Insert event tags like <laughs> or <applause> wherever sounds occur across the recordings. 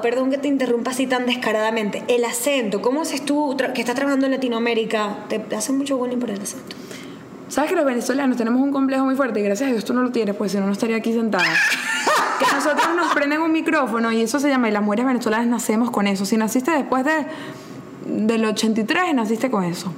Perdón que te interrumpa así tan descaradamente. El acento, ¿cómo haces tú que estás trabajando en Latinoamérica? ¿Te, hacen mucho bullying por el acento? ¿Sabes que los venezolanos tenemos un complejo muy fuerte? Y gracias a Dios tú no lo tienes, pues si no, no estaría aquí sentada. que nosotros nos prenden un micrófono y eso se llama, y las mujeres venezolanas nacemos con eso. Si naciste después de, del 83, naciste con eso.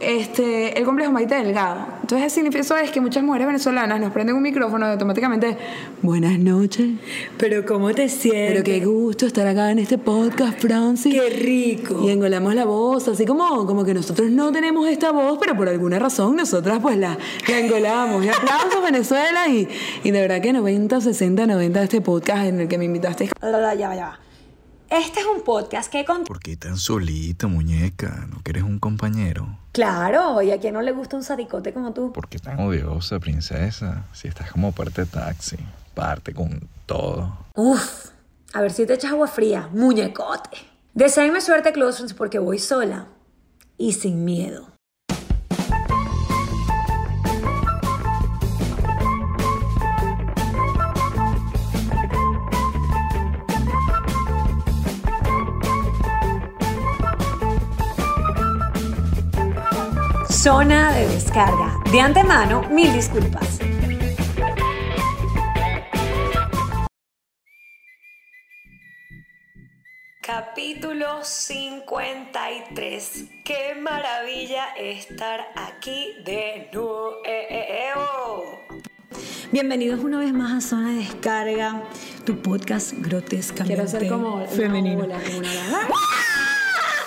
Este, el complejo Maite Delgado. Entonces, eso es que muchas mujeres venezolanas nos prenden un micrófono y automáticamente, buenas noches. Pero ¿cómo te sientes? Pero qué gusto estar acá en este podcast, Francis. Qué rico. Y engolamos la voz, así como, como que nosotros no tenemos esta voz, pero por alguna razón nosotras pues la, la engolamos. Y aplausos Venezuela y, y de verdad que 90, 60, 90 de este podcast en el que me invitaste. Ya va, ya va. Este es un podcast que con... ¿Por qué tan solita, muñeca? ¿No quieres un compañero? Claro, y a quien no le gusta un sadicote como tú. ¿Por qué tan odiosa, princesa? Si estás como parte taxi, parte con todo. Uf, a ver si te echas agua fría, muñecote. Deseenme suerte, Close Friends, porque voy sola y sin miedo. Zona de descarga. De antemano, mil disculpas. Capítulo 53. Qué maravilla estar aquí de nuevo. Bienvenidos una vez más a Zona de Descarga, tu podcast grotescamente Quiero ser como una femenino. ola, como una.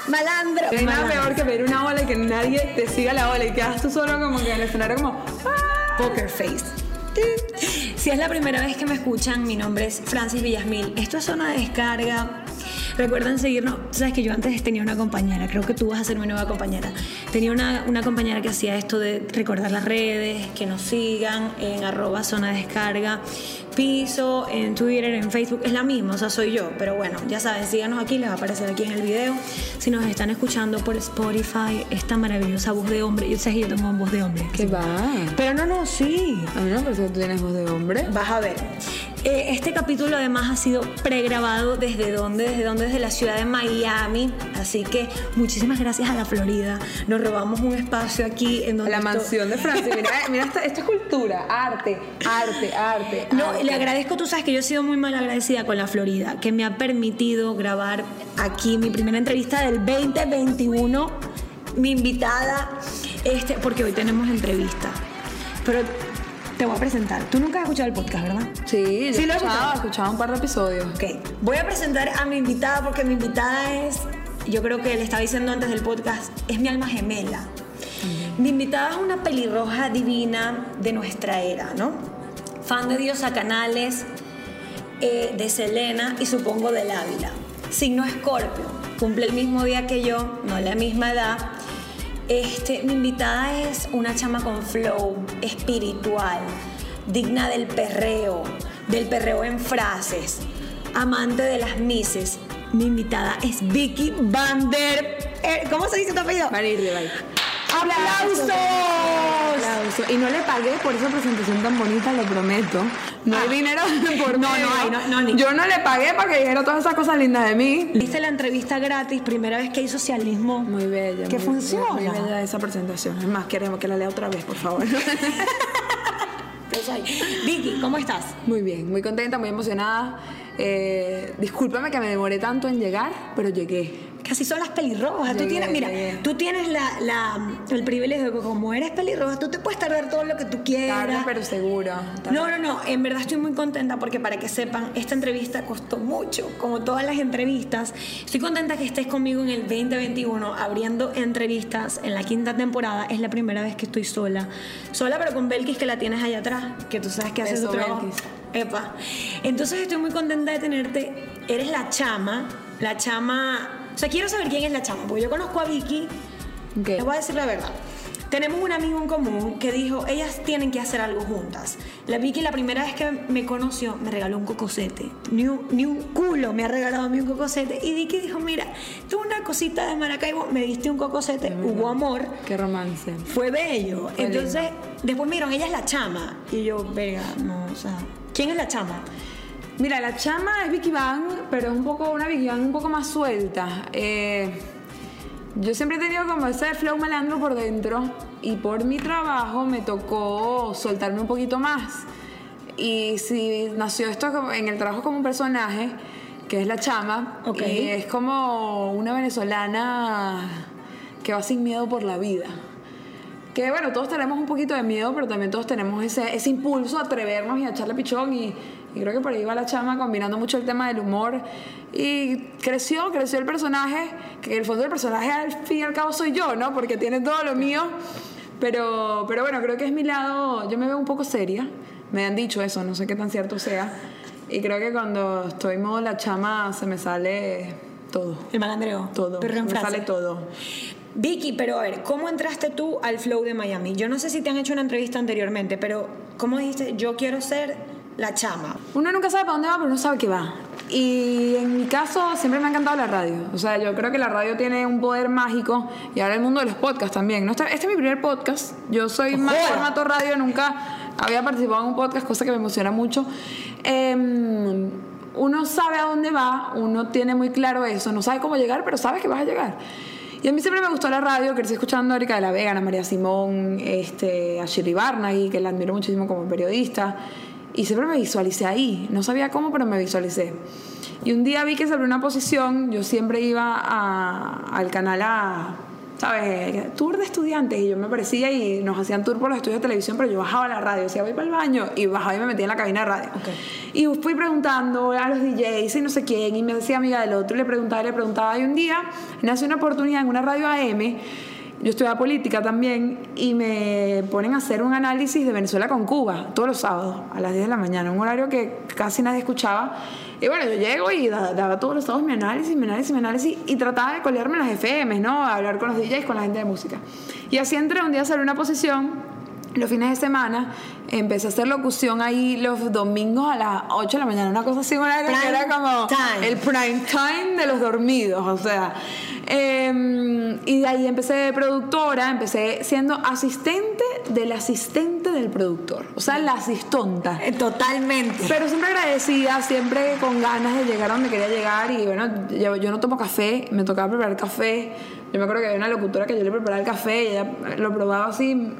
Malandro. No hay nada peor que pedir una ola y que nadie te siga la ola y quedas tú solo como que en el escenario como... "Ah". Poker Face. Si es la primera vez que me escuchan, mi nombre es Francis Villasmil. Esto es Zona de Descarga. Recuerden seguirnos. Sabes que yo antes tenía una compañera, creo que tú vas a ser mi nueva compañera. Tenía una, una compañera que hacía esto de recordar las redes, que nos sigan en arroba zona de descarga, piso, en Twitter, en Facebook. Es la misma, o sea, soy yo. Pero bueno, ya saben, síganos aquí, les va a aparecer aquí en el video. Si nos están escuchando por Spotify, esta maravillosa voz de hombre. Yo sé que yo tengo voz de hombre. ¿Qué va? Pero no, no, sí. A mí no que tú tienes voz de hombre. Vas a ver. Eh, este capítulo además ha sido pregrabado desde dónde, desde dónde, desde la ciudad de Miami. Así que muchísimas gracias a la Florida. Nos robamos un espacio aquí en donde La esto- mansión de Francia. <laughs> Mira, mira esta, esta es cultura, arte, arte, arte. No, arte. le agradezco, tú sabes que yo he sido muy mal agradecida con la Florida, que me ha permitido grabar aquí mi primera entrevista del 2021. Mi invitada, este, porque hoy tenemos entrevista. Pero te voy a presentar. Tú nunca has escuchado el podcast, ¿verdad? Sí, yo Sí, lo he he escuchado, he escuchado un par de episodios. Ok, voy a presentar a mi invitada porque mi invitada es, yo creo que le estaba diciendo antes del podcast, es mi alma gemela. Mi invitada es una pelirroja divina de nuestra era, ¿no? Fan de Diosa Canales, eh, de Selena y supongo del Ávila. Signo Escorpio, cumple el mismo día que yo, no la misma edad. Este, mi invitada es una chama con flow espiritual, digna del perreo, del perreo en frases, amante de las mises. Mi invitada es Vicky Vander. eh, ¿Cómo se dice tu apellido? Van ¡Aplausos! Aplauso. Y no le pagué por esa presentación tan bonita, lo prometo. No hay dinero <laughs> por No, no hay, no, no, ni- Yo no le pagué para que dijera todas esas cosas lindas de mí. Hice la entrevista gratis, primera vez que hay socialismo. Muy bella. Que funciona. Muy bella esa presentación. Es más, queremos que la lea otra vez, por favor. <laughs> Yo soy. Vicky, ¿cómo estás? muy bien, muy contenta, muy emocionada. Eh, discúlpame que me demoré tanto en llegar, pero llegué. Casi son las pelirrojas. Tú Llegué, tienes, mira, llegué. tú tienes la, la- el privilegio de que como eres pelirroja, tú te puedes tardar todo lo que tú Tarde, quieras. pero seguro. Tarde. No, no, no. En verdad estoy muy contenta porque para que sepan, esta entrevista costó mucho, como todas las entrevistas. Estoy contenta que estés conmigo en el 2021 abriendo entrevistas en la quinta temporada. Es la primera vez que estoy sola. Sola, pero con Belkis que la tienes allá atrás, que tú sabes que hace su trabajo. Belkis. Epa. Entonces estoy muy contenta de tenerte. Eres la chama, la chama. O sea, quiero saber quién es la chama, porque yo conozco a Vicky. Ok. Les voy a decir la verdad. Tenemos un amigo en común que dijo, ellas tienen que hacer algo juntas. La Vicky la primera vez que me conoció me regaló un cocosete. Ni un, ni un culo me ha regalado a mí un cocosete. Y Vicky dijo, mira, tú una cosita de Maracaibo, me diste un cocosete, hubo amor. Qué romance. Fue bello. Fue Entonces, después me dijeron, ella es la chama. Y yo, venga, no, o sea, ¿quién es la chama? Mira, la chama es Vicky Van, pero es un poco una Vicky Van un poco más suelta. Eh, yo siempre he tenido como ese flow malandro por dentro y por mi trabajo me tocó soltarme un poquito más. Y si nació esto en el trabajo como un personaje, que es la chama, Ok. y es como una venezolana que va sin miedo por la vida. Que bueno, todos tenemos un poquito de miedo, pero también todos tenemos ese, ese impulso a atrevernos y a echarle pichón. Y, y creo que por ahí va la chama combinando mucho el tema del humor. Y creció, creció el personaje, que en el fondo del personaje al fin y al cabo soy yo, ¿no? Porque tiene todo lo mío. Pero, pero bueno, creo que es mi lado, yo me veo un poco seria. Me han dicho eso, no sé qué tan cierto sea. Y creo que cuando estoy modo la chama se me sale todo. El malandreo. Todo. Perreo en me sale todo. Vicky, pero a ver, ¿cómo entraste tú al flow de Miami? Yo no sé si te han hecho una entrevista anteriormente, pero ¿cómo dijiste, yo quiero ser la chama? Uno nunca sabe para dónde va, pero uno sabe que va. Y en mi caso siempre me ha encantado la radio. O sea, yo creo que la radio tiene un poder mágico y ahora el mundo de los podcasts también. ¿no? Este, este es mi primer podcast. Yo soy más formato radio, nunca había participado en un podcast, cosa que me emociona mucho. Em, uno sabe a dónde va, uno tiene muy claro eso, no sabe cómo llegar, pero sabes que vas a llegar. Y a mí siempre me gustó la radio, crecí escuchando a Erika de la Vega, a María Simón, este, a Shirley Barnaghi, que la admiro muchísimo como periodista. Y siempre me visualicé ahí. No sabía cómo, pero me visualicé. Y un día vi que sobre una posición, yo siempre iba a- al canal a, ¿sabes? Tour de estudiantes. Y yo me aparecía y nos hacían tour por los estudios de televisión, pero yo bajaba a la radio, decía, voy para el baño. Y bajaba y me metía en la cabina de radio. Y fui preguntando a los DJs y no sé quién, y me decía amiga del otro, y le preguntaba y le preguntaba. Y un día nace una oportunidad en una radio AM yo estudiaba política también y me ponen a hacer un análisis de Venezuela con Cuba todos los sábados a las 10 de la mañana, un horario que casi nadie escuchaba. Y bueno, yo llego y da- daba todos los sábados mi análisis, mi análisis, mi análisis y trataba de colearme las FM, ¿no? A hablar con los DJs, con la gente de música. Y así entré, un día salió una posición los fines de semana empecé a hacer locución ahí los domingos a las 8 de la mañana, una cosa así, un horario que era como time. el prime time de los dormidos, o sea. Eh, y de ahí empecé de productora, empecé siendo asistente del asistente del productor, o sea, la asistonta. Eh, Totalmente. Pero siempre agradecida, siempre con ganas de llegar a donde quería llegar. Y bueno, yo, yo no tomo café, me tocaba preparar café. Yo me acuerdo que había una locutora que yo le preparaba el café y ella lo probaba así.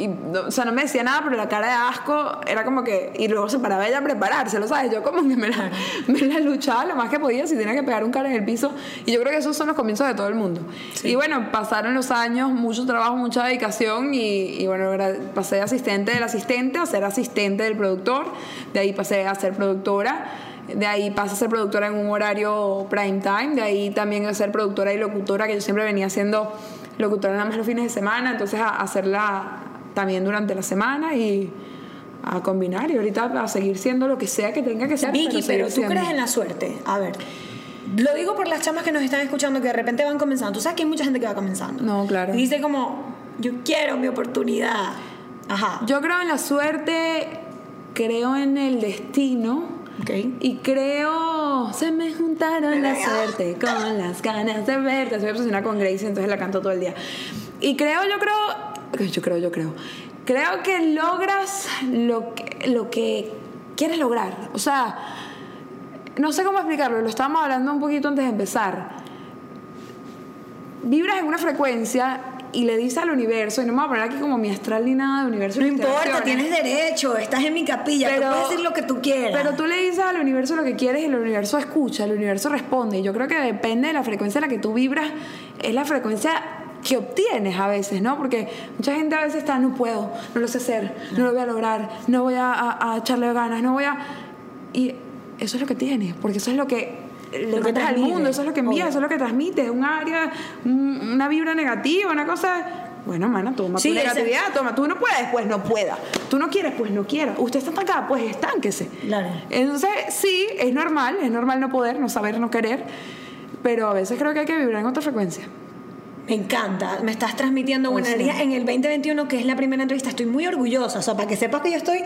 Y, no- o sea, no me decía nada, pero la cara de asco era como que. Y luego se paraba ella a prepararse, ¿lo sabes? Yo como que me la, <laughs> me la luchaba lo más que podía si tenía que pegar un cara en el piso. Y yo creo que esos son los comienzos de todo el mundo. Y bueno, pasaron los años, mucho trabajo, mucha dedicación. Y, y bueno, pasé de asistente del asistente a ser asistente del productor. De ahí pasé a ser productora. De ahí pasé a ser productora en un horario prime time. De ahí también a ser productora y locutora, que yo siempre venía siendo locutora nada más los fines de semana. Entonces a a hacerla también durante la semana y a combinar. Y ahorita a seguir siendo lo que sea que tenga que ser. Vicky, seguir pero tú siendo. crees en la suerte. A ver. Lo digo por las chamas que nos están escuchando que de repente van comenzando. Tú sabes que hay mucha gente que va comenzando. No, claro. Y dice como, yo quiero mi oportunidad. Ajá. Yo creo en la suerte, creo en el destino. Ok. Y creo, se me juntaron la <laughs> suerte con las ganas de verte. Soy obsesionada con Gracie, entonces la canto todo el día. Y creo, yo creo, yo creo, yo creo. Creo que logras lo que, lo que quieres lograr. O sea, no sé cómo explicarlo, lo estábamos hablando un poquito antes de empezar. Vibras en una frecuencia y le dices al universo, y no me voy a poner aquí como mi astral ni nada de universo. No importa, tienes derecho, estás en mi capilla, tú puedes decir lo que tú quieras. Pero tú le dices al universo lo que quieres y el universo escucha, el universo responde. Y yo creo que depende de la frecuencia en la que tú vibras, es la frecuencia que obtienes a veces, ¿no? Porque mucha gente a veces está, no puedo, no lo sé hacer, no lo voy a lograr, no voy a, a- a echarle ganas, no voy a... Y eso es lo que tienes, porque eso es lo que le Lo que metes al mundo, eso es lo que envías, eso es lo que transmite, un área, un- una vibra negativa, una cosa... Bueno, mana, toma Sí, tu ese- negatividad, toma, tú no puedes, pues no pueda. Tú no quieres, pues no quiera. Usted está estancada, pues estánquese. Claro. Entonces, sí, es normal, es normal no poder, no saber, no querer, pero a veces creo que hay que vibrar en otra frecuencia. Me encanta, me estás transmitiendo buena Pues sí. energía en el 2021, que es la primera entrevista. Estoy muy orgullosa, o sea, para que sepas que yo estoy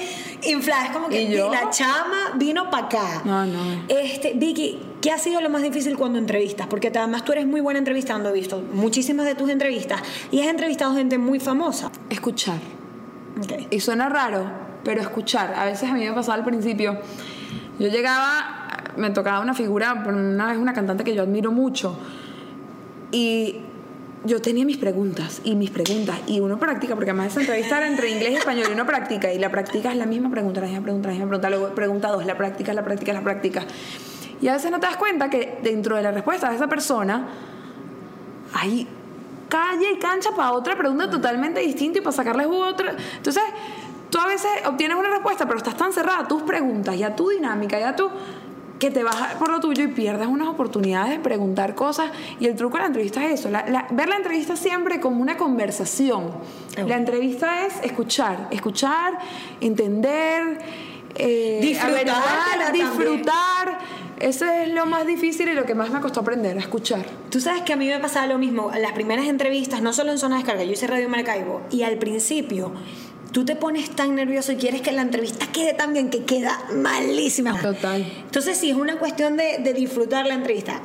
inflada. Es como que ¿Y yo? la chama vino para acá. No, no. Este, Vicky, ¿qué ha sido lo más difícil cuando entrevistas? Porque además tú eres muy buena entrevistando, he visto muchísimas de tus entrevistas y has entrevistado gente muy famosa. Escuchar. Ok. Y suena raro, pero escuchar. A veces a mí me pasaba al principio Yo llegaba, me tocaba una figura, una vez una cantante que yo admiro mucho, y yo tenía mis preguntas y mis preguntas y uno practica, porque además esa entrevista era entre inglés y español y uno practica y la práctica es la misma pregunta, la misma pregunta, la misma pregunta, luego pregunta dos, la práctica, la práctica, la práctica. Y a veces no te das cuenta que dentro de la respuesta de esa persona hay calle y cancha para otra pregunta totalmente distinta y para sacarles otra. Entonces, tú a veces obtienes una respuesta, pero estás tan cerrada a tus preguntas y a tu dinámica y a tu que te vas por lo tuyo y pierdes unas oportunidades de preguntar cosas. Y el truco de la entrevista es eso, ver la entrevista siempre como una conversación. La entrevista es escuchar, escuchar, entender, eh, Disfrutar, disfrutar. Eso es lo más difícil y lo que más me costó aprender, a escuchar. Tú sabes que a mí me pasaba lo mismo. Las primeras entrevistas, no solo en zona de descarga, yo hice Radio Maracaibo, y al principio tú te pones tan nervioso y quieres que la entrevista quede tan bien que queda malísima. Total. Entonces sí, es una cuestión de, de disfrutar la entrevista.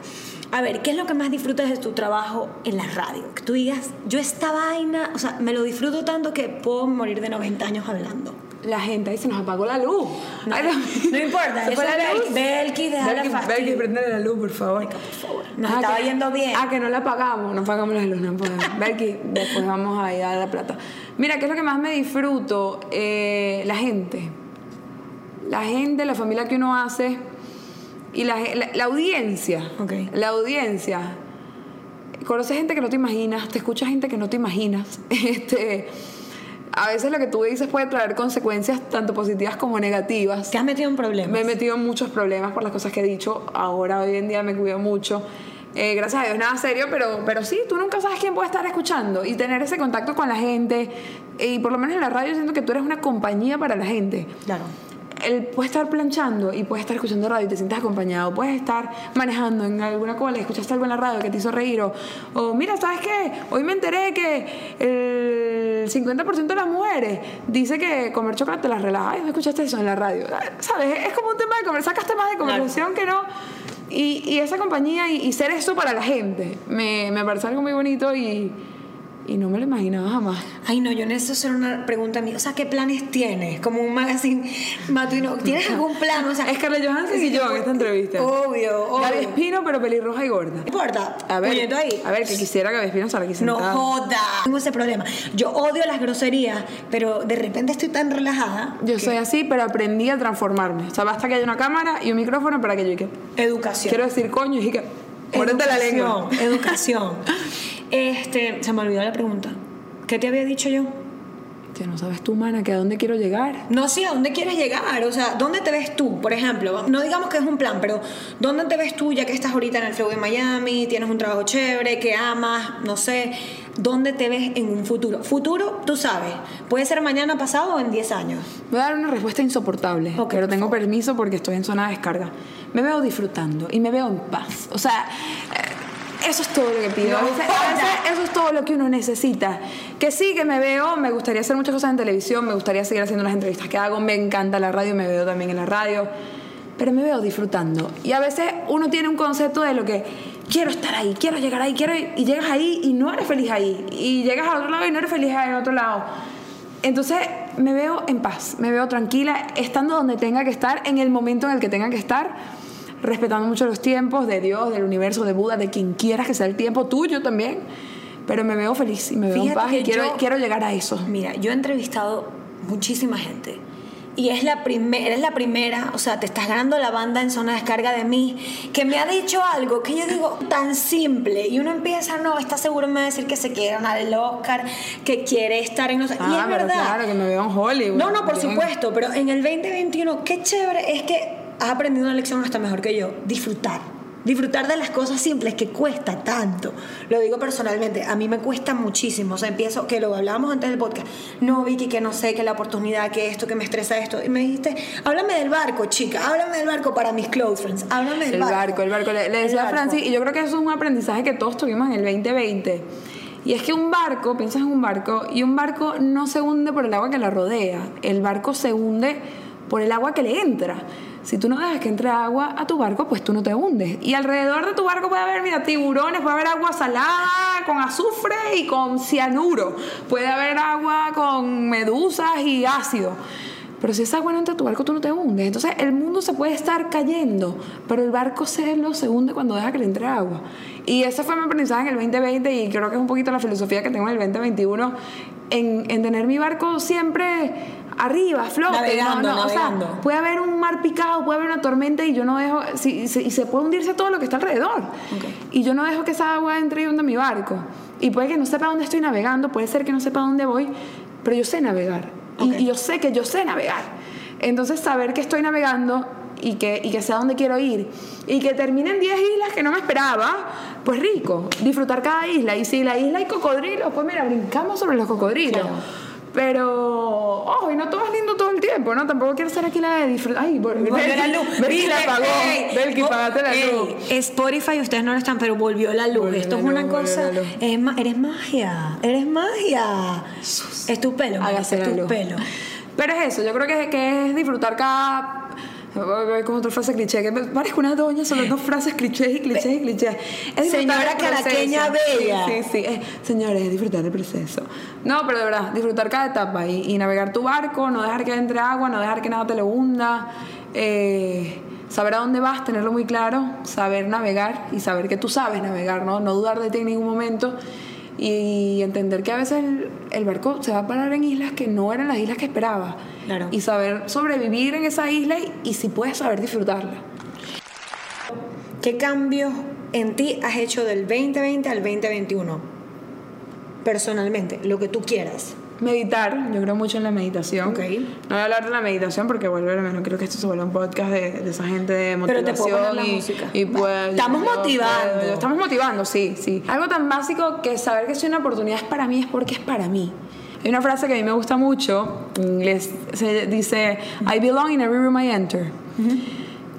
A ver, ¿qué es lo que más disfrutas de tu trabajo en la radio? Que tú digas, yo esta vaina, o sea, me lo disfruto tanto que puedo morir de 90 años hablando. La gente ahí se nos apagó la luz. No, Ay, no importa, ¿Se fue la luz? Bel- Belki, deja la prendele la luz, por favor. Por favor, nos Ah, estaba que- yendo bien. Ah, que no la apagamos, no apagamos la luz, no podemos. Belki, después vamos a ir a la plata. Mira, ¿qué es lo que más me disfruto? Eh, la gente. La gente, la familia que uno hace y la, la- la audiencia. Ok. La audiencia. Conoces gente que no te imaginas, te escuchas gente que no te imaginas. <laughs> Este, a veces lo que tú dices puede traer consecuencias tanto positivas como negativas. Te has metido en problemas. Me he metido en muchos problemas por las cosas que he dicho. Ahora, hoy en día, me cuido mucho. Eh, gracias a Dios, nada serio, pero, pero sí, tú nunca sabes quién puede estar escuchando y tener ese contacto con la gente. Y por lo menos en la radio siento que tú eres una compañía para la gente. Claro. Él puede estar planchando y puedes estar escuchando radio y te sientes acompañado. Puedes estar manejando en alguna cola escuchaste algo en la radio que te hizo reír. O, o, mira, ¿sabes qué? Hoy me enteré que el 50% de las mujeres dice que comer chocolate las relaja. Ay, ¿no escuchaste eso en la radio? ¿Sabes? Es como un tema de conversación, sacas temas de conversación que no. Y, y esa compañía y, y ser eso para la gente me, me parece algo muy bonito y, y no me lo imaginaba jamás. Ay, no, yo necesito hacer una pregunta a mí. O sea, ¿qué planes tienes? Como un magazine matutino. ¿Tienes algún plan? O sea, Es Scarlett Johansson y yo en esta entrevista. Obvio, obvio. Gaby Espino, pero pelirroja y gorda. No importa. A ver, ahí. a ver, que quisiera Gaby Espino estar aquí No sentada. joda. Tengo ese problema. Yo odio las groserías, pero de repente estoy tan relajada. Yo que- soy así, pero aprendí a transformarme. O sea, basta que haya una cámara y un micrófono para que yo y que Educación. quiero decir coño y que muérete la lengua. Educación. <laughs> Este, se me olvidó la pregunta. ¿Qué te había dicho yo? Que no sabes tú, mana, que a dónde quiero llegar. No sé a dónde quieres llegar, o sea, ¿dónde te ves tú? Por ejemplo, no digamos que es un plan, pero ¿dónde te ves tú ya que estás ahorita en el flow de Miami, tienes un trabajo chévere, que amas, no sé, ¿dónde te ves en un futuro? Futuro, tú sabes, puede ser mañana pasado o en 10 años. Voy a dar una respuesta insoportable, Ok, pero tengo permiso porque estoy en zona de descarga. Me veo disfrutando y me veo en paz. O sea, eso es todo lo que pido. a, No a eso es todo lo que uno necesita. Que sí, que me veo, me gustaría hacer muchas cosas en televisión, me gustaría seguir haciendo las entrevistas que hago, me encanta la radio, me veo también en la radio, pero me veo disfrutando. Y a veces uno tiene un concepto de lo que quiero estar ahí, quiero llegar ahí, quiero ir", y llegas ahí y no eres feliz ahí, y llegas al otro lado y no eres feliz en otro lado. Entonces me veo en paz, me veo tranquila, estando donde tenga que estar, en el momento en el que tenga que estar, respetando mucho los tiempos de Dios, del universo, de Buda, de quien quieras que sea el tiempo tuyo también. Pero me veo feliz y me veo en Fíjate paz y quiero, yo- quiero llegar a eso. Mira, yo he entrevistado muchísima gente. Y es la primera, eres la primera, o sea, te estás ganando la banda en zona de descarga de mí, que me ha dicho algo que yo digo tan simple. Y uno empieza, no, está seguro me va a decir que se quiere ganar el Oscar, que quiere estar en. No sé. y Ah, es verdad. claro, que me veo en Hollywood. No, no, por Bien. supuesto, pero en el 2021, qué chévere es que has aprendido una lección hasta mejor que yo, disfrutar. Disfrutar de las cosas simples que cuesta tanto. Lo digo personalmente, a mí me cuesta muchísimo. O sea, empiezo, que lo hablábamos antes del podcast. No, Vicky, que no sé, que la oportunidad, que esto, que me estresa esto. Y me dijiste, háblame del barco, chica, háblame del barco para mis close friends. Háblame del El barco, el barco. Le, le decía a barco. Francis, y yo creo que eso es un aprendizaje que todos tuvimos en el 2020. Y es que un barco, piensas en un barco, y un barco no se hunde por el agua que la rodea. El barco se hunde por el agua que le entra. Si tú no dejas que entre agua a tu barco, pues tú no te hundes. Y alrededor de tu barco puede haber, mira, tiburones, puede haber agua salada con azufre y con cianuro. Puede haber agua con medusas y ácido. Pero si esa agua no entra a tu barco, tú no te hundes. Entonces el mundo se puede estar cayendo, pero el barco se se hunde cuando deja que le entre agua. Y ese fue mi aprendizaje en el 2020 y creo que es un poquito la filosofía que tengo en el 2021, en, en tener mi barco siempre arriba, flote. Navegando, no, no, o sea, navegando. puede haber un mar picado, puede haber una tormenta y yo no dejo, si- si- y se puede hundirse todo lo que está alrededor. Y yo no dejo que esa agua entre y hunda mi barco. Y puede que no sepa dónde estoy navegando, puede ser que no sepa dónde voy, pero yo sé navegar. Y- yo sé que yo sé navegar. Entonces, saber que estoy navegando y que, y que sé a dónde quiero ir y que termine en 10 islas que no me esperaba, pues rico. Disfrutar cada isla. Y si la isla hay cocodrilos, pues mira, brincamos sobre los cocodrilos. Claro. Pero, ojo, y no todo es lindo todo el tiempo, ¿no? Tampoco quiero ser aquí la de disfrutar. Ay, vol- Volvió la luz. Belki la apagó. Belki, vo- pagaste la luz. Spotify, ustedes no lo están, pero volvió la luz. Volvió Esto la es una luz, cosa. Es ma- eres magia. Eres magia. Es tu pelo. Hágase es tu luz. pelo. Pero es eso, yo creo que, que es disfrutar cada. Con otra frase cliché, que me parezco una doña sobre dos frases clichés y clichés y clichés. Es Señora caraqueña bella. Sí, sí, sí. Es- señores, es disfrutar el proceso. No, pero de verdad, disfrutar cada etapa y, y navegar tu barco, no dejar que entre agua, no dejar que nada te lo hunda. eh, saber a dónde vas, tenerlo muy claro, saber navegar y saber que tú sabes navegar, ¿no? No dudar de ti en ningún momento y entender que a veces el, el barco se va a parar en islas que no eran las islas que esperaba. Claro. Y saber sobrevivir en esa isla y, y si puedes saber disfrutarla. ¿Qué cambios en ti has hecho del 2020 al 2021? Personalmente, lo que tú quieras. Meditar, yo creo mucho en la meditación. Ok. No voy a hablar de la meditación porque vuelve, no creo que esto se vuelva un podcast de, de esa gente de Pero motivación. te puedo poner la y, música. y pues, Estamos yo motivando. puedo- estamos motivando, sí, sí. Algo tan básico que saber que si una oportunidad es para mí es porque es para mí. Hay una frase que a mí me gusta mucho, en inglés se dice, I belong in every room I enter.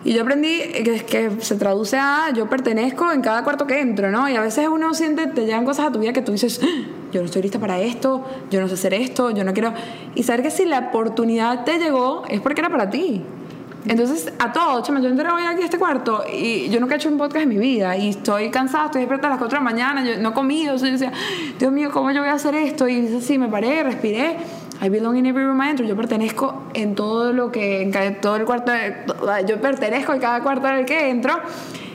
Y yo aprendí que, que se traduce a yo pertenezco en cada cuarto que entro, ¿no? Y a veces uno siente, te llegan cosas a tu vida que tú dices, "Ah, yo no estoy lista para esto, yo no sé hacer esto, yo no quiero. Y saber que si la oportunidad te llegó es porque era para ti. Entonces, a todo, chama, yo entré hoy aquí a este cuarto y yo nunca he hecho un podcast en mi vida y estoy cansada, estoy despierta a las 4 de la mañana, yo no he comido, o sea, yo decía, Dios mío, ¿cómo yo voy a hacer esto? Y dice, sí, me paré, respiré, I belong in every room I enter, yo pertenezco en todo lo que, en todo el cuarto, yo pertenezco en cada cuarto en el que entro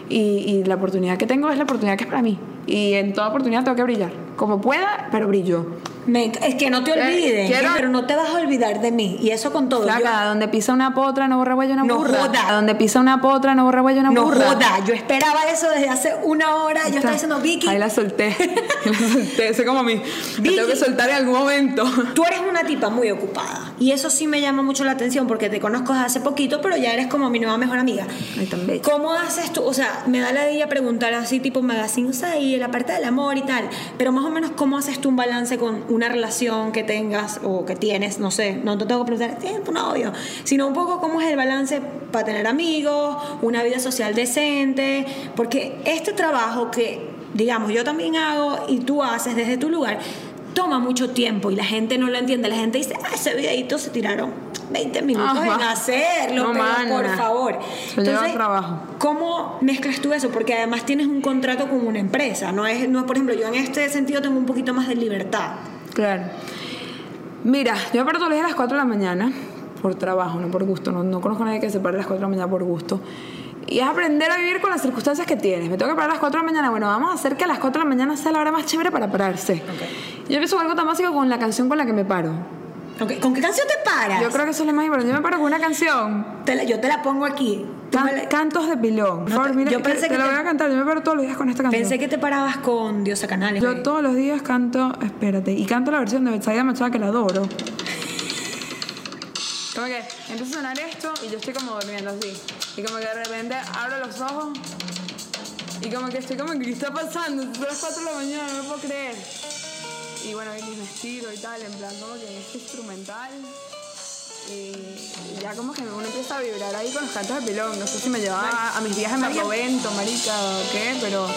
y la oportunidad que tengo es la oportunidad que es para mí. Y en toda oportunidad tengo que brillar, como pueda, pero brillo. Me- es que no te olvides, quiero- pero no te vas a olvidar de mí. Y eso con todo. Flaca, donde pisa una potra no borra huella una No burra. joda. Donde pisa una potra no borra huella una Yo, no burra. joda, yo esperaba eso desde hace una hora. Yo estaba diciendo, Vicky, Ahí la solté. <laughs> <laughs> la solté. Ese como. Me Vicky. tengo que soltar en algún momento. Tú eres una tipa muy ocupada y eso sí me llama mucho la atención porque te conozco desde hace poquito, pero ya eres como mi nueva mejor amiga. Ay, tan bella. ¿Cómo haces tú? O sea, me da la idea preguntar así tipo magazine, o sea, y la parte del amor y tal, pero más o menos cómo haces tú un balance con una relación que tengas o que tienes, no sé, no te tengo que preguntar, ¿tienes tu novio? Sino un poco cómo es el balance para tener amigos, una vida social decente, porque este trabajo que, digamos, yo también hago y tú haces desde tu lugar, toma mucho tiempo y la gente no lo entiende. La gente dice, ah, ese videito se tiraron 20 minutos Ajá. en hacerlo, No, pero por favor. Lleva trabajo. ¿cómo mezclas tú eso? Porque además tienes un contrato con una empresa, no es, no es, por ejemplo, yo en este sentido tengo un poquito más de libertad. Claro. Mira, yo me paro todos los días a las 4 de la mañana por trabajo, no por gusto. No, no conozco a nadie que se pare a las 4 de la mañana por gusto. Y es aprender a vivir con las circunstancias que tienes. Me tengo que parar a las 4 de la mañana. Bueno, vamos a hacer que a las 4 de la mañana sea la hora más chévere para pararse. Yo empiezo con algo tan básico con la canción con la que me paro. ¿Con qué canción te paras? Yo creo que eso es lo más importante. Yo me paro con una canción. Te la- yo te la pongo aquí. Can- la- cantos de pilón. Por favor, te- mira, yo que- pensé te que lo te- voy a cantar. Yo me paro todos los días con esta canción. Pensé que te parabas con Diosa Canales. Yo todos los días canto, espérate, y canto la versión de Betsaida Machada que la adoro. Como que empieza a sonar esto y yo estoy como durmiendo así. Y como que de repente abro los ojos y como que estoy como que ¿qué está pasando? Son las 4 de la mañana, no me puedo creer. Y bueno, y me estiro y tal, en plan como que este instrumental. Y, y ya como que uno empieza a vibrar ahí con los cantos de pilón. No sé si me llevaba a, a mis viajes en Barlovento, marica, o qué, pero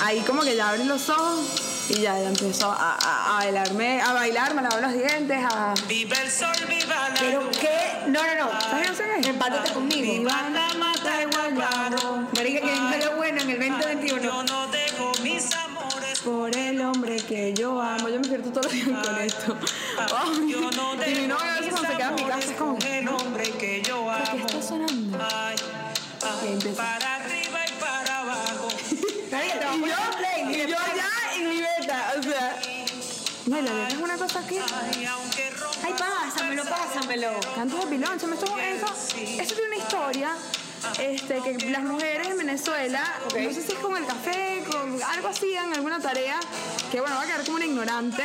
ahí como que ya abrí los ojos y ya, ya empezó a, a, a bailarme, a bailar, me lavó los dientes, a... Viva el sol, viva la Pero qué. No, no, no. ¿Sabes qué es? Empátate conmigo. Viva la mata de que yo amo, yo me pierdo todo el día con esto. Wow. Yo no <laughs> y mi novia a veces cuando se queda en mi casa es como, el hombre que yo amo. ¿Qué está sonando? Ay, ay, okay, para arriba y para abajo. <laughs> y yo, y yo ya en mi beta, o sea. No, la verdad es una cosa aquí. Ay, pásamelo, pásamelo. Canto de pilón, se me estuvo eso. Eso tiene una historia este, que las mujeres en Venezuela, no sé si es con el café, con algo así, en alguna tarea, que bueno, va a quedar como una ignorante.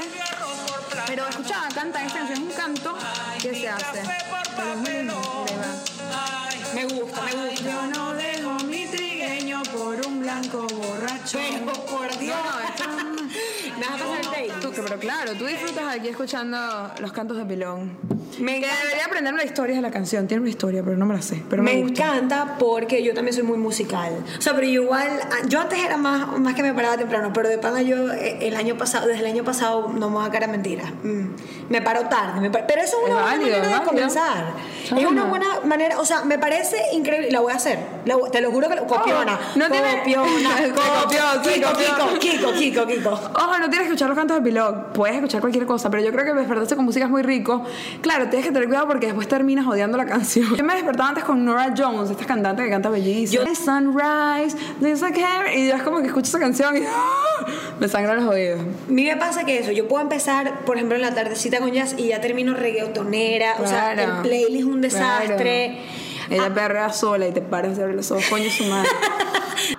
Pero escuchaba, cantan esta canción, es un canto que se hace. Pero es muy lindo. Me gusta, me gusta. Yo no dejo mi trigueño por un blanco borracho. Pero por Dios. No, esto- Me vas Tú, pero claro, tú disfrutas aquí escuchando los cantos de pilón. Me encanta. debería aprender la historia de la canción. Tiene una historia, pero no me la sé. Pero me, me encanta porque yo también soy muy musical. O sea, pero igual, yo antes era más, más que me paraba temprano, pero de pana yo eh, el año pasado, desde el año pasado, no me voy a cara mentira. Mm, me paro tarde, me paro- pero eso es Es una buena válido, manera es de válido. comenzar. Es una buena manera, o sea, me parece increíble, la voy a hacer. La te lo juro que lo, copiona. Oh, no tiene- copiona. <laughs> Copió, se Kiko, copió. Kiko, Kiko, Kiko, Kiko. Ojo, no tienes que escuchar los cantos de pilón. Puedes escuchar cualquier cosa, pero yo creo que despertarse con música es muy rico. Claro, tienes que tener cuidado porque después terminas odiando la canción. Yo me despertaba antes con Nora Jones, esta cantante que canta bellísimo. Yo- Sunrise, care- y yo es como que escucho esa canción y ¡ah! me sangran los oídos. A mí me pasa que eso, yo puedo empezar, por ejemplo, en la tardecita con jazz y ya termino reggaetonera, o sea, Claro. el playlist es un desastre. Ella perrea sola y te paras de abrir los ojos, coño su madre. <laughs>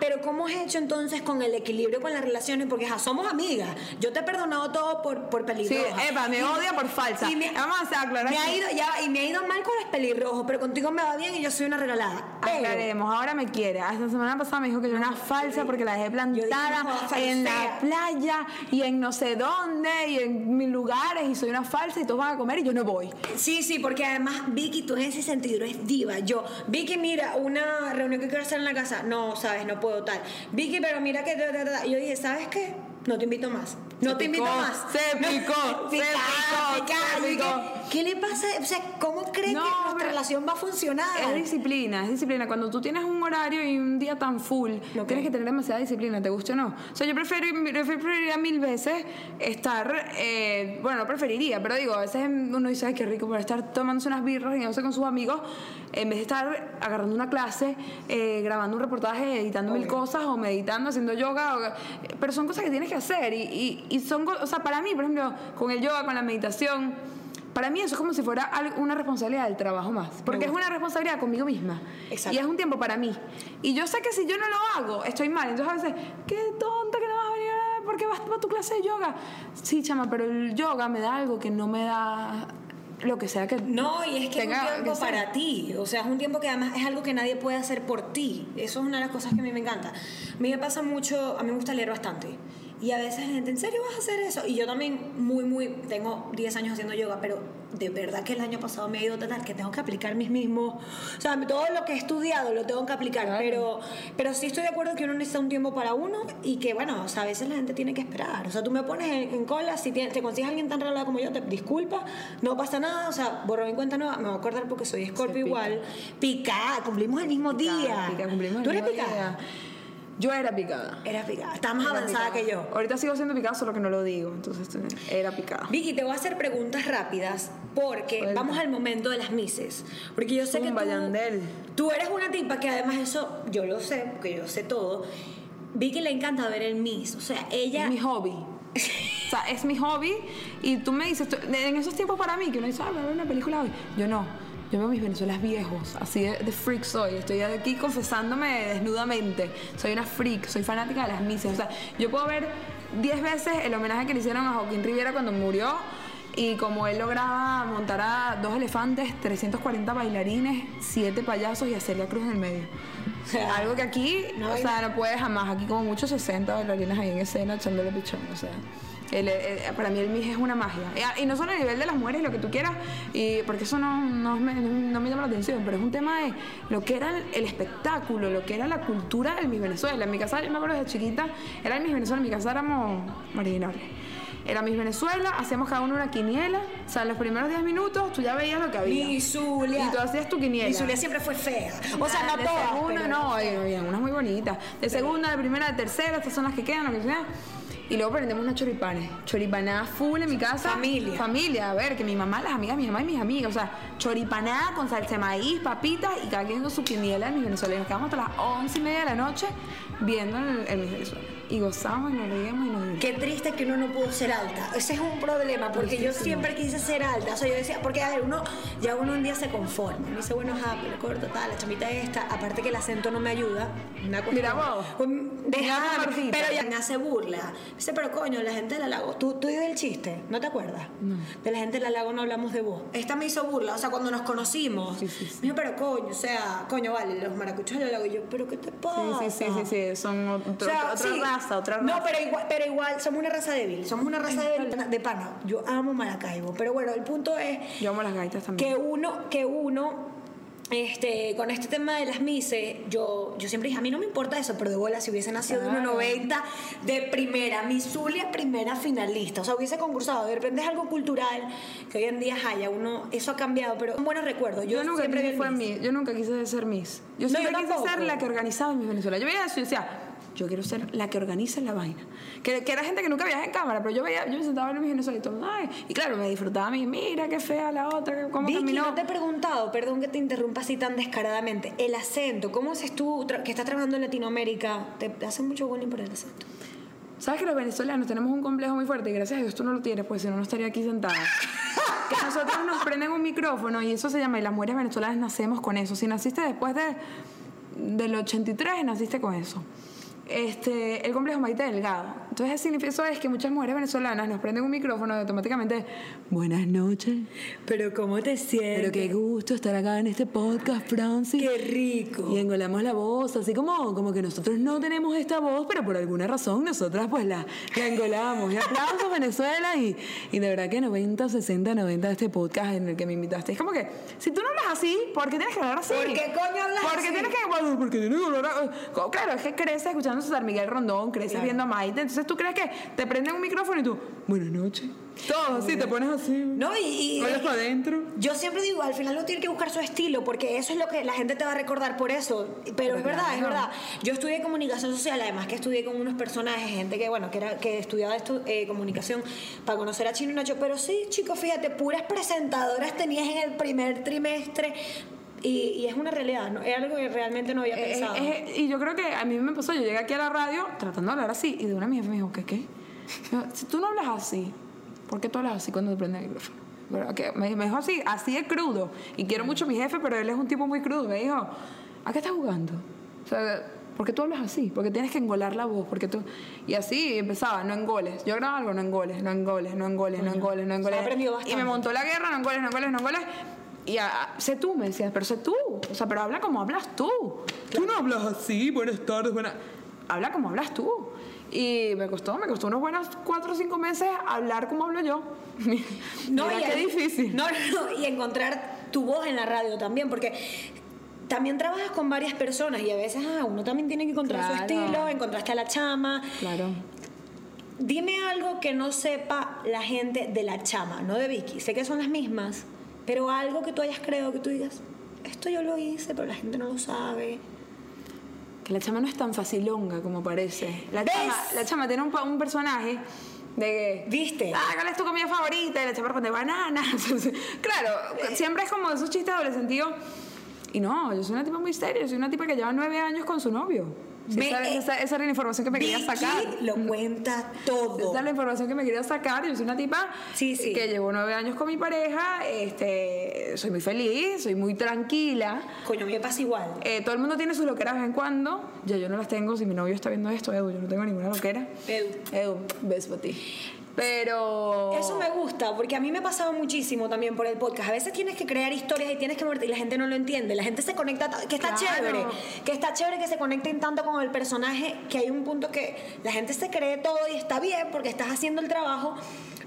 Pero ¿cómo has hecho entonces con el equilibrio con las relaciones? Porque ja, somos amigas. Yo te he perdonado todo por, por Sí, pelirroja. epa, me odia por falsa. Y me- Vamos a aclarar. Me ha ido, ya, y me ha ido mal con los pelirrojos, pero contigo me va bien y yo soy una regalada. Pero- Aclaremos, ahora me quiere. Hasta la semana pasada me dijo que yo era una falsa porque la dejé plantada en la playa y en no sé dónde y en mil lugares y soy una falsa y todos van a comer y yo no voy. Sí, sí, porque además Vicky, tú en ese sentido eres diva. Yo, Vicky, mira, una reunión que quiero hacer en la casa, no, sabes, no puedo tal. Vicky, pero mira que... yo dije, ¿sabes qué? No te invito más. No Se te invito más. se No, picó, se picada, picó, picada. <laughs> se Yo dije, picó. ¿Qué le pasa? O sea, ¿cómo crees No, que nuestra relación va a funcionar? Es disciplina, es disciplina. Cuando tú tienes un horario y un día tan full, Ok. tienes que tener demasiada disciplina, ¿te gusta o no? O sea, yo prefiero, preferiría mil veces estar, eh, bueno, no preferiría, pero digo, a veces uno dice, ay, qué rico, para estar tomándose unas birras y no sé con sus amigos, en vez de estar agarrando una clase, eh, grabando un reportaje, editando mil cosas o meditando, haciendo yoga, o- pero son cosas que tienes que hacer y, y- y son, o sea, para mí, por ejemplo, con el yoga, con la meditación, para mí eso es como si fuera una responsabilidad del trabajo más. Porque es una responsabilidad conmigo misma. Exacto. Y es un tiempo para mí. Y yo sé que si yo no lo hago, estoy mal. Entonces a veces, qué tonta que no vas a venir a- porque vas a tu clase de yoga. Sí, chama, pero el yoga me da algo que no me da lo que sea que... No, y es que Tenga es un tiempo para ti. O sea, es un tiempo que además es algo que nadie puede hacer por ti. Eso es una de las cosas que a mí me encanta. A mí me pasa mucho, a mí me gusta leer bastante. Y a veces la gente, ¿en serio vas a hacer eso? Y yo también, muy, muy, tengo 10 años haciendo yoga, pero de verdad que el año pasado me he ido tal que tengo que aplicar mis mismos. O sea, todo lo que he estudiado lo tengo que aplicar. Claro. Pero, pero sí estoy de acuerdo que uno necesita un tiempo para uno y que, bueno, o sea, a veces la gente tiene que esperar. O sea, tú me pones en, en cola, si tienes- te consigues a alguien tan regalado como yo, te disculpa, no pasa nada. O sea, borro mi cuenta nueva, me voy a acordar porque soy Scorpio pica. igual. Picada, cumplimos el mismo día. Pica, cumplimos el ¿Tú eres mismo picada? día. Yo era picada. Eras picada. Estás más Era avanzada picada. que yo. Ahorita sigo siendo picada, solo que no lo digo. Entonces era picada. Vicky, te voy a hacer preguntas rápidas porque vamos al momento de las mises. Porque yo sé que Zumba, tú, Yandel. tú eres una tipa que además eso, yo lo sé, porque yo sé todo. Vicky le encanta ver el Miss. O sea, ella... Es mi hobby. <laughs> O sea, es mi hobby y tú me dices, tú- en esos tiempos para mí, que uno dice, ah, voy a ver una película hoy. Yo no. Yo veo mis Venezuelas viejos, así de, de freak soy. Estoy aquí confesándome desnudamente. Soy una freak, soy fanática de las misas. O sea, yo puedo ver 10 veces el homenaje que le hicieron a Joaquín Riviera cuando murió. Y como él lograba montar a dos elefantes, 340 bailarines, 7 payasos y hacer la cruz en el medio. Algo que aquí, No o sea, no puede jamás. Aquí como muchos 60 bailarines ahí en escena echándole pichón. O sea, el- el- para mí el MIG es una magia. Y, y no solo a nivel de las mujeres, lo que tú quieras, y porque eso no, no, me, no me llama la atención, pero es un tema de lo que era el, espectáculo, lo que era la cultura del Miss Venezuela. En mi casa, yo me acuerdo desde chiquita, era el Miss Venezuela, en mi casa éramos marginales. Era Miss Venezuela, hacíamos cada uno una quiniela, o sea, en los primeros 10 minutos tú ya veías lo que había. Mi Zulia. Y tú hacías tu quiniela. Mi Zulia siempre fue fea. O sea, no de todas. segunda, pero- no, había unas muy bonitas. De segunda, de primera, de tercera, estas son las que quedan, lo que sea. Y luego prendemos unos choripanes. Choripanada full en mi casa. Familia. Familia, a ver, que mi mamá, las amigas, mi mamá y mis amigas. O sea, choripanada con salsa de maíz, papitas y cada quien con su quiniela en mis venezolanos. Quedamos hasta las once y media de la noche viendo el, el Venezuela. Y gozamos y nos reíamos y nos divertimos. Qué triste que uno no pudo ser alta. Ese es un problema, porque yo siempre quise ser alta. O sea, yo decía, porque a ver, uno, ya uno un día se conforma. Uno dice, bueno, ajá, pero corto, tal, la chamita esta. Aparte que el acento no me ayuda. Una Mira vos. Martita. pero ya me hace burla. Dice, pero coño, la gente del lago. ¿Tú, tú dices el chiste, ¿no te acuerdas? De la gente del lago no hablamos de vos. Esta me hizo burla, o sea, cuando nos conocimos. Sí, sí, sí. Me dijo, pero coño, o sea, coño, vale, los maracuchos del lago. Y yo, pero ¿qué te pasa? Sí, sí, sí, sí, sí, son otro- O sea, otra sí. Raza, otra raza. No, pero igual, pero igual, somos una raza débil. Somos una raza débil de pana. Yo amo Maracaibo. Pero bueno, el punto es Yo amo las gaitas también. que uno, que uno, este, con este tema de las mises, yo, yo siempre dije, a mí no me importa eso, pero de bola, si hubiese nacido Claro. 1.90 de primera, Miss Zulia primera finalista, o sea, hubiese concursado, de repente es algo cultural que hoy en día haya, uno, eso ha cambiado, pero son buenos recuerdos. Yo, Yo, nunca siempre quise fue. Yo nunca quise ser Miss. Yo No, siempre yo quise ser la que organizaba en Miss Venezuela. Yo veía eso y decía, yo quiero ser la que organiza la vaina. Que, que era gente que nunca viaja en cámara, pero yo veía, yo me sentaba en Miss Venezuela y todo, ay, y claro, me disfrutaba a mí, mira qué fea la otra, cómo Vicky, caminó. no te he preguntado, perdón que te interrumpa así tan descaradamente, el acento, ¿cómo haces tú que estás trabajando en Latinoamérica? ¿Te hacen mucho bullying por el acento? ¿Sabes que los venezolanos tenemos un complejo muy fuerte? Y gracias a Dios tú no lo tienes, pues si no, no estaría aquí sentada. que nosotros nos prenden un micrófono y eso se llama, y las mujeres venezolanas nacemos con eso. Si naciste después de, del 83, naciste con eso. Este, el complejo Maite Delgado. Entonces, eso es que muchas mujeres venezolanas nos prenden un micrófono y automáticamente, buenas noches. Pero ¿cómo te sientes? Pero qué gusto estar acá en este podcast, Francis. Qué rico. Y engolamos la voz, así como, como que nosotros no tenemos esta voz, pero por alguna razón nosotras pues la, la engolamos. Y aplausos Venezuela y, y de verdad que 90, 60, 90 de este podcast en el que me invitaste. Es como que, si tú no hablas así, ¿por qué tienes que hablar así? ¿Por qué coño hablas Porque así? tienes que, porque tienes que hablar así. Como, Claro, es que creces escuchando a César Miguel Rondón, creces Claro. viendo a Maite, entonces tú crees que te prenden un micrófono y tú, buenas noches. Todo así, te pones así. No, y, y- para adentro. yo siempre digo, al final uno tiene que buscar su estilo, porque eso es lo que la gente te va a recordar por eso. Pero es verdad, es verdad. Yo estudié comunicación social, además que estudié con unos personajes, gente que, bueno, que, era, que estudiaba estu- eh, comunicación para conocer a Chino y Nacho. Pero sí, chicos, fíjate, puras presentadoras tenías en el primer trimestre. Y, y es una realidad, ¿no? Es algo que realmente no había Eh, pensado. eh, y yo creo que a mí me pasó, yo llegué aquí a la radio tratando de hablar así y de una jefes me dijo, ¿qué qué? Yo, si tú no hablas así, ¿por qué tú hablas así cuando te prende el micrófono? Que me, me dijo así, así de crudo. Y quiero mucho a mi jefe, pero él es un tipo muy crudo. Me dijo, ¿a qué estás jugando? O sea, ¿por qué tú hablas así? Porque tienes que engolar la voz, porque tú... Y así empezaba, no engoles. Yo grababa algo, no engoles, no engoles, no engoles, no engoles, no engoles. aprendido Y bastante. me montó la guerra, no engoles, no engoles, no engoles. Y a- sé tú, me decías, pero sé tú. O sea, pero habla como hablas tú. Tú no hablas así, buenas tardes, buenas... Habla como hablas tú. Y me costó, me costó unos buenos cuatro o cinco meses hablar como hablo yo. <laughs> Mira y qué el- difícil. No, no, no, y encontrar tu voz en la radio también, porque también trabajas con varias personas y a veces ah, uno también tiene que encontrar su Claro. estilo, encontraste a la chama. Claro. Dime algo que no sepa la gente de la chama, no de Vicky. Sé que son las mismas, pero algo que tú hayas creado que tú digas, esto yo lo hice, pero la gente no lo sabe. Que la chama no es tan facilonga como parece. La chama, la chama tiene un, personaje de que... ¿Viste? Ah, ¿cuál es tu comida favorita? Y la chama responde bananas. <laughs> claro, siempre es como de esos chistes de doble sentido. Y no, yo soy una tipa muy seria. Yo soy una tipa que lleva nueve años con su novio. Me- esa, esa- esa era la información que me quería sacar. lo cuenta todo. Esa es la información que me quería sacar. Yo soy una tipa Sí, sí. que llevo nueve años con mi pareja. Este, soy muy feliz, soy muy tranquila. Coño, me pasa igual. Eh, todo el mundo tiene sus loqueras de vez en cuando. Ya yo no las tengo. Si mi novio está viendo esto, Edu, yo no tengo ninguna loquera. Edu. Edu, beso para ti. Pero. Eso me gusta, porque a mí me ha pasado muchísimo también por el podcast. A veces tienes que crear historias y tienes que moverte y la gente no lo entiende. La gente se conecta, ta- que está Claro. chévere, que está chévere que se conecten tanto con el personaje, que hay un punto que la gente se cree todo y está bien porque estás haciendo el trabajo.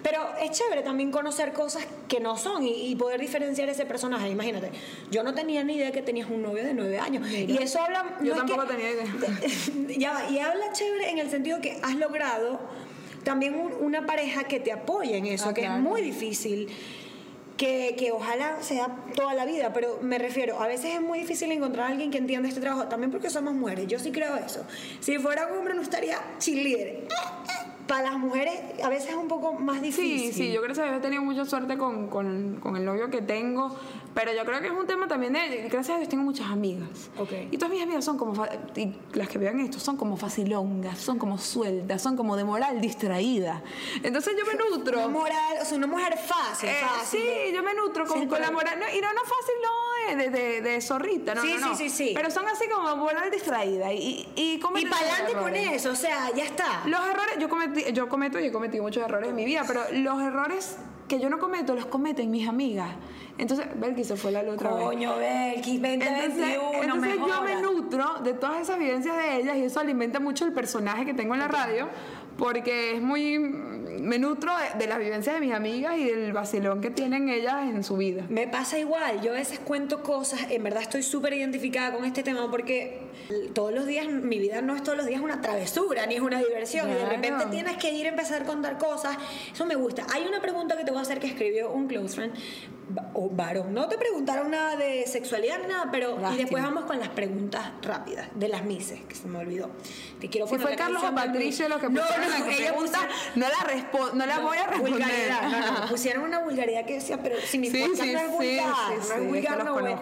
Pero es chévere también conocer cosas que no son y, y poder diferenciar ese personaje. Imagínate, yo no tenía ni idea que tenías un novio de nueve años. Mira. Y eso habla. Yo tampoco que- tenía idea. <laughs> ya y habla chévere en el sentido que has logrado también un- una pareja que te apoye en eso, Ah, que claro. es muy difícil. Que, que ojalá sea toda la vida, pero me refiero, a veces es muy difícil encontrar a alguien que entienda este trabajo, también porque somos mujeres, yo sí creo eso. Si fuera un hombre no estaría cheerleader. Para las mujeres a veces es un poco más difícil. Sí, sí, yo creo que he tenido mucha suerte con, con, con el novio que tengo, pero yo creo que es un tema también de, gracias a Dios tengo muchas amigas. Ok. Y todas mis amigas son como, y las que vean esto, son como facilongas, son como sueltas, son como de moral distraída. Entonces yo me nutro. Una moral, o sea, una mujer fácil, Eh, fácil. sí, yo me nutro con, Sí, con la moral. no, y no, no fácil, no de, de, de, de zorrita, no, Sí, no, no. sí, sí, sí. Pero son así como moral distraída. Y, y, Y cometen para adelante con eso, o sea, ya está. Los errores, yo, cometí, yo cometo y he cometido muchos errores en mi vida, pero los errores que yo no cometo los cometen mis amigas. Entonces, Belki se fue la luz otra vez. Coño, Belkis, 2021, Entonces, entonces me yo me nutro de todas esas vivencias de ellas y eso alimenta mucho el personaje que tengo en la radio porque es muy me nutro de, de las vivencias de mis amigas y del vacilón que tienen ellas en su vida. Me pasa igual, yo a veces cuento cosas, en verdad estoy súper identificada con este tema porque todos los días, mi vida no es todos los días una travesura, ni es una diversión, y de Claro. repente tienes que ir a empezar a contar cosas, eso me gusta. Hay una pregunta que te voy a hacer que escribió un close friend, o varón, no te preguntaron nada de sexualidad ni nada, pero y Lástima. después vamos con las preguntas rápidas de las mises, que se me olvidó. Te quiero Si fue Carlos o Luis. los que No, no, la ella puso- no la, no la voy a responder. Vulgaridad, no, no, <laughs> pusieron una vulgaridad que decía, pero si mi Sí, podcast sí, no es vulgar, sí, no es vulgar, que no bueno.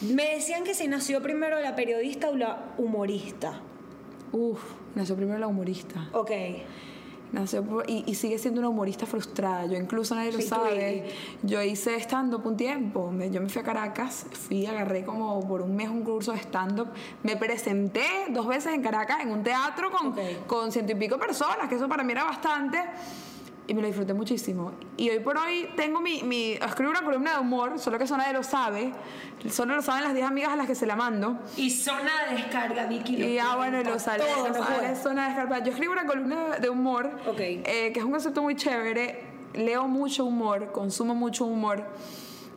Me decían que si nació primero la periodista o la humorista. Uf, nació primero la humorista. Ok. Nació por- y, y sigue siendo una humorista frustrada. Yo incluso nadie lo Sí, sabe. Yo hice stand-up un tiempo. Me- yo me fui a Caracas, fui, agarré como por un mes un curso de stand-up. Me presenté dos veces en Caracas en un teatro con, Ok. con ciento y pico personas, que eso para mí era bastante. Y me lo disfruté muchísimo. Y hoy por hoy tengo mi, mi... Escribo una columna de humor, solo que eso nadie lo sabe. Solo lo saben las 10 amigas a las que se la mando. Y zona de descarga, Vicky. Y ah, bueno, lo sale, zona de escarpa. Yo escribo una columna de humor, Ok. eh, que es un concepto muy chévere. Leo mucho humor, consumo mucho humor.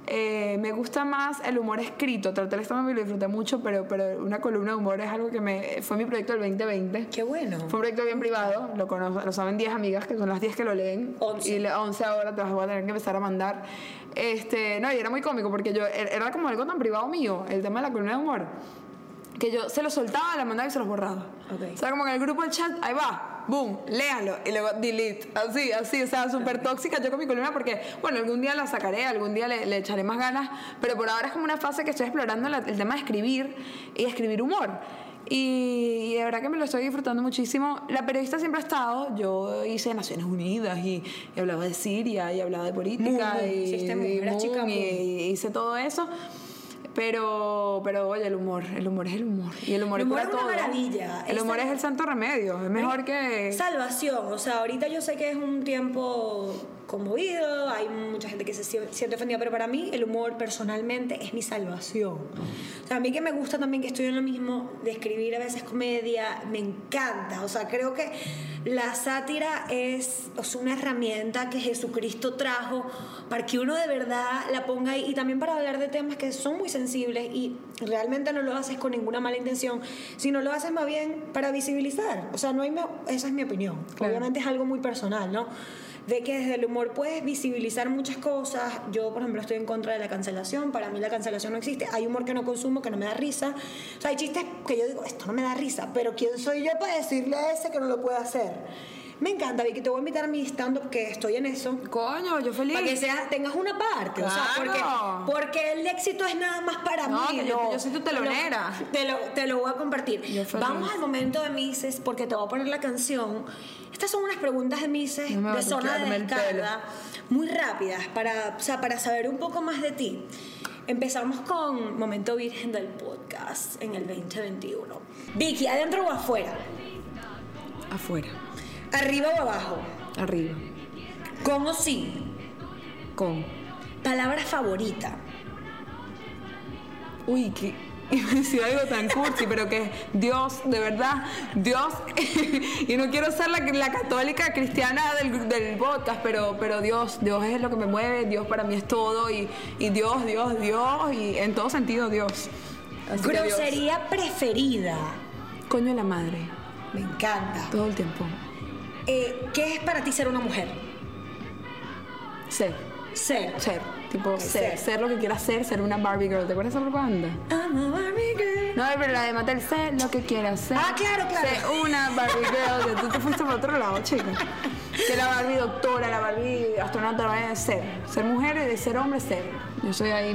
Eh, me gusta más el humor escrito. Traté el stand y lo disfruté mucho, pero, pero una columna de humor es algo que me, fue mi proyecto del 2020. Qué bueno. Fue un proyecto bien privado, lo, cono- lo saben 10 amigas, que son las 10 que lo leen. Once. Y le- 11 ahora te las voy a tener que empezar a mandar. Este, no, y era muy cómico porque yo, er- era como algo tan privado mío, el tema de la columna de humor, que yo se lo soltaba, la mandaba y se los borraba. Ok. O sea, como en el grupo del chat, ahí va, boom, léalo, y luego delete. Así, así, o sea, súper tóxica yo con mi columna porque, bueno, algún día la sacaré, algún día le, le echaré más ganas, pero por ahora es como una fase que estoy explorando la- el tema de escribir y escribir humor. Y, y de verdad que me lo estoy disfrutando muchísimo. La periodista siempre ha estado. Yo hice Naciones Unidas y, y hablaba de Siria y hablaba de política. Y, y chica y hice todo eso. Pero, pero oye, el humor, el humor es el humor. Y el humor, El humor es una todo. maravilla. El humor es el santo remedio. Es mejor que. Salvación, o sea, ahorita yo sé que es un tiempo conmovido, hay mucha gente que se sie- siente ofendida, pero para mí el humor personalmente es mi salvación. O sea, a mí que me gusta también que estoy en lo mismo de escribir a veces comedia, me encanta, o sea, creo que la sátira es, sea, una herramienta que Jesucristo trajo para que uno de verdad la ponga ahí y también para hablar de temas que son muy sensibles y realmente no lo haces con ninguna mala intención, sino lo haces más bien para visibilizar. O sea, no hay esa es mi opinión. Claro. Obviamente es algo muy personal, ¿no? De que desde el humor puedes visibilizar muchas cosas. Yo, por ejemplo, estoy en contra de la cancelación. Para mí la cancelación no existe. Hay humor que no consumo, que no me da risa. O sea, hay chistes que yo digo, esto no me da risa, pero ¿quién soy yo para decirle a ese que no lo puede hacer? Me encanta, Vicky. Te voy a invitar a mi stand-up, que estoy en eso. Coño, yo feliz. Para que sea, tengas una parte, o sea, porque, Claro. porque el éxito es nada más para No, mí. que yo- yo soy tu telonera. Te lo, te lo voy a compartir. Yo feliz. Vamos al momento de Mises, porque te voy a poner la canción. Estas son unas preguntas de Mises, No de zona de descarga, muy rápidas, para, o sea, para saber un poco más de ti. Empezamos con Momento Virgen del podcast en el 2021. Vicky, ¿adentro o afuera? Afuera, ¿Arriba o abajo? arriba, ¿Con o sin? con. Palabra favorita. Uy, que iba a decir algo tan cursi, pero que Dios, de verdad, Dios, <laughs> y no quiero ser la, la católica cristiana del, del podcast, pero, pero Dios, Dios es lo que me mueve, Dios para mí es todo, y, y Dios, Dios, Dios, y en todo sentido Dios. Así que Dios. Grosería preferida. Coño de la madre, Me encanta. todo el tiempo. Eh, ¿Qué es para ti ser una mujer? Ser, Ser. ser, tipo ser, ser. ser lo que quieras ser, ser una Barbie girl. ¿Te acuerdas de esa propaganda? I'm a Barbie girl. No, pero la de Mattel, sé lo que quieras ser. Ah, claro, claro. Sé una Barbie Girl, tú te fuiste para otro lado, chica. Que la Barbie doctora, la Barbie astronauta, la Barbie ser. Ser mujer y de ser hombre, ser. Yo soy ahí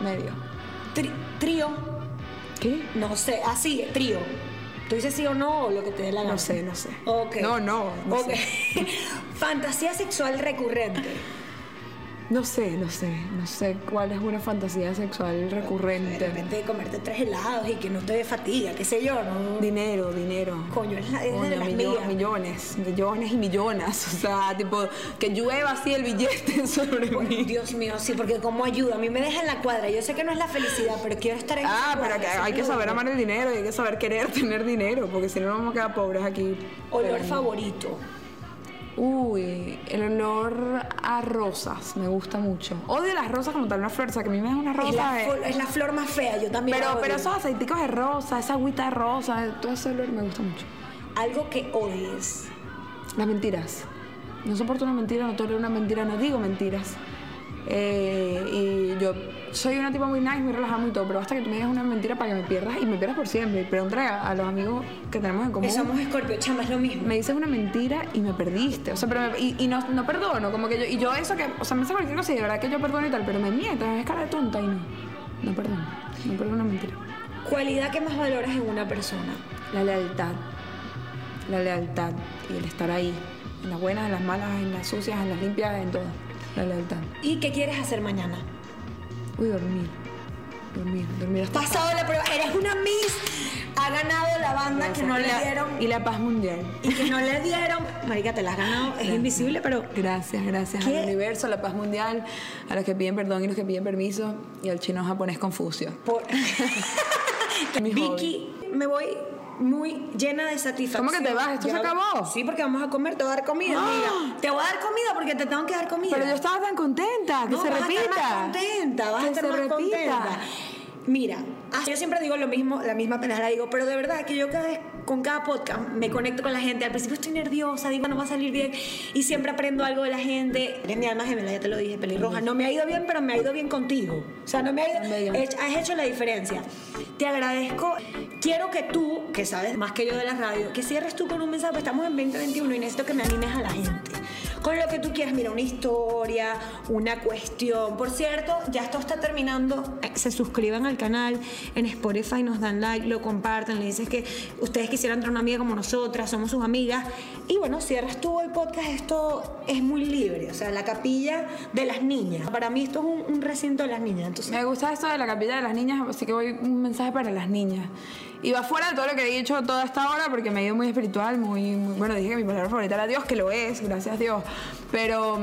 medio. Tri- trío. ¿Qué? No sé, así, trío. ¿Tú dices sí o no o lo que te dé la gana? No sé, no sé. No, no, no Ok. sé. <laughs> Fantasía sexual recurrente. No sé, no sé. No sé cuál es una fantasía sexual De recurrente. repente comerte tres helados y que no te dé fatiga, qué sé yo, ¿no? Dinero, dinero. Coño, es, la- es de las millo- millones, millones y millones. O sea, tipo, que llueva así el billete <laughs> sobre mí. Dios mío, sí, porque como ayuda, a mí me deja en la cuadra. Yo sé que no es la felicidad, pero quiero estar en Ah, pero que hay que saber amar el dinero y hay que saber querer tener dinero, porque si no nos vamos a quedar pobres aquí. Olor Pero- favorito. Uy, el olor a rosas me gusta mucho. Odio las rosas como tal, una flor, o sea, que a mí me da una rosa. Es la, de- fo- es la flor más fea, yo también pero, pero esos aceiticos de rosa, esa agüita de rosa, todo ese olor me gusta mucho. Algo que odies. Las mentiras. No soporto una mentira, no tolero una mentira, no digo mentiras. Eh, y yo soy una tipa muy nice, muy relajada, muy todo, pero basta que tú me digas una mentira para que me pierdas y me pierdas por siempre. Pregúntale a, a los amigos que tenemos en común. Que somos escorpio, chama, es lo mismo. Me dices una mentira y me perdiste. O sea, pero me- y, y no, no perdono, como que yo, y yo eso que, o sea, me hace cualquier cosa y de verdad que yo perdono y tal, pero me miento, me ves cara de tonta y no. No perdono, no perdono una mentira. Cualidad que más valoras en una persona. La lealtad. La lealtad y el estar ahí. En las buenas, en las malas, en las sucias, en las limpias, en todas. La lealtad. ¿Y qué quieres hacer mañana? Uy, dormir. Dormir, dormir hasta. Pasado la prueba, eres una Miss. Ha ganado la banda que no y le la, dieron. Y la paz mundial. Y que no le dieron. Marica, te la has ganado. Es invisible, pero. Gracias, gracias ¿Qué? al universo, a la paz mundial, a los que piden perdón y los que piden permiso, y al chino japonés Confucio. Por... <laughs> Vicky, me voy muy llena de satisfacción. ¿Cómo que te vas? ¿Esto se acabó? Sí, porque vamos a comer, te voy a dar comida, ¡Ah! amiga. Te voy a dar comida porque te tengo que dar comida. Pero yo estaba tan contenta, que No, se vas repita. A estar más contenta, vas que a estar se más repita. contenta. Mira, yo siempre digo lo mismo, la misma pena la digo, pero de verdad que yo cada vez, con cada podcast me conecto con la gente. Al principio estoy nerviosa, digo, no va a salir bien, y siempre aprendo algo de la gente. Eres mi alma gemela, ya te lo dije, pelirroja. No me ha ido bien, pero me ha ido bien contigo. O sea, no me ha ido. He- has hecho la diferencia. Te agradezco. Quiero que tú, que sabes más que yo de la radio, que cierres tú con un mensaje. Estamos en 2021 y necesito que me animes a la gente. Con lo que tú quieras, mira, una historia, una cuestión. Por cierto, ya esto está terminando. Se suscriban al canal en Spotify, nos dan like, lo comparten, le dices que ustedes quisieran tener una amiga como nosotras, somos sus amigas. Y bueno, cierras tú el podcast, esto es muy libre. O sea, la capilla de las niñas. Para mí esto es un, un recinto de las niñas. Entonces, Me gusta esto de la capilla de las niñas, así que voy un mensaje para las niñas. Y va fuera de todo lo que he dicho toda esta hora, porque me he ido muy espiritual, muy, muy- bueno, dije que mi palabra favorita era Dios, que lo es, gracias a Dios. Pero mm,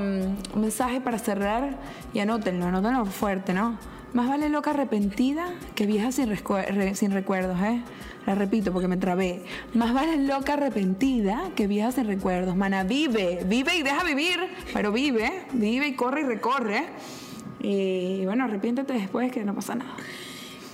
un mensaje para cerrar, y anótenlo, anótenlo fuerte, ¿no? Más vale loca arrepentida que vieja sin, recuerdos, ¿eh? La repito porque me trabé. Más vale loca arrepentida que vieja sin recuerdos. Mana, vive, vive y deja vivir, pero vive, vive y corre y recorre. Y bueno, arrepiéntete después que no pasa nada.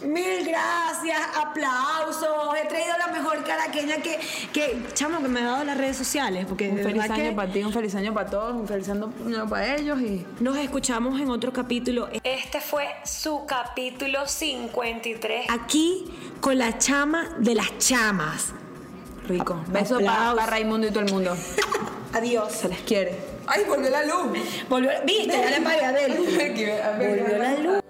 Mil gracias, aplausos. He traído la mejor caraqueña que, que chamo, que me ha dado las redes sociales. Porque Un feliz año que para ti, un feliz año para todos, un feliz año para ellos y nos escuchamos en otro capítulo. Este fue su capítulo 53. Aquí con la chama de las chamas. rico. Beso para. Raimundo y todo el mundo. <laughs> Adiós. Se les quiere. ¡Ay, volvió la luz! Volvió, viste, ya le pagué a Adel. Me equivoqué. Volvió la luz.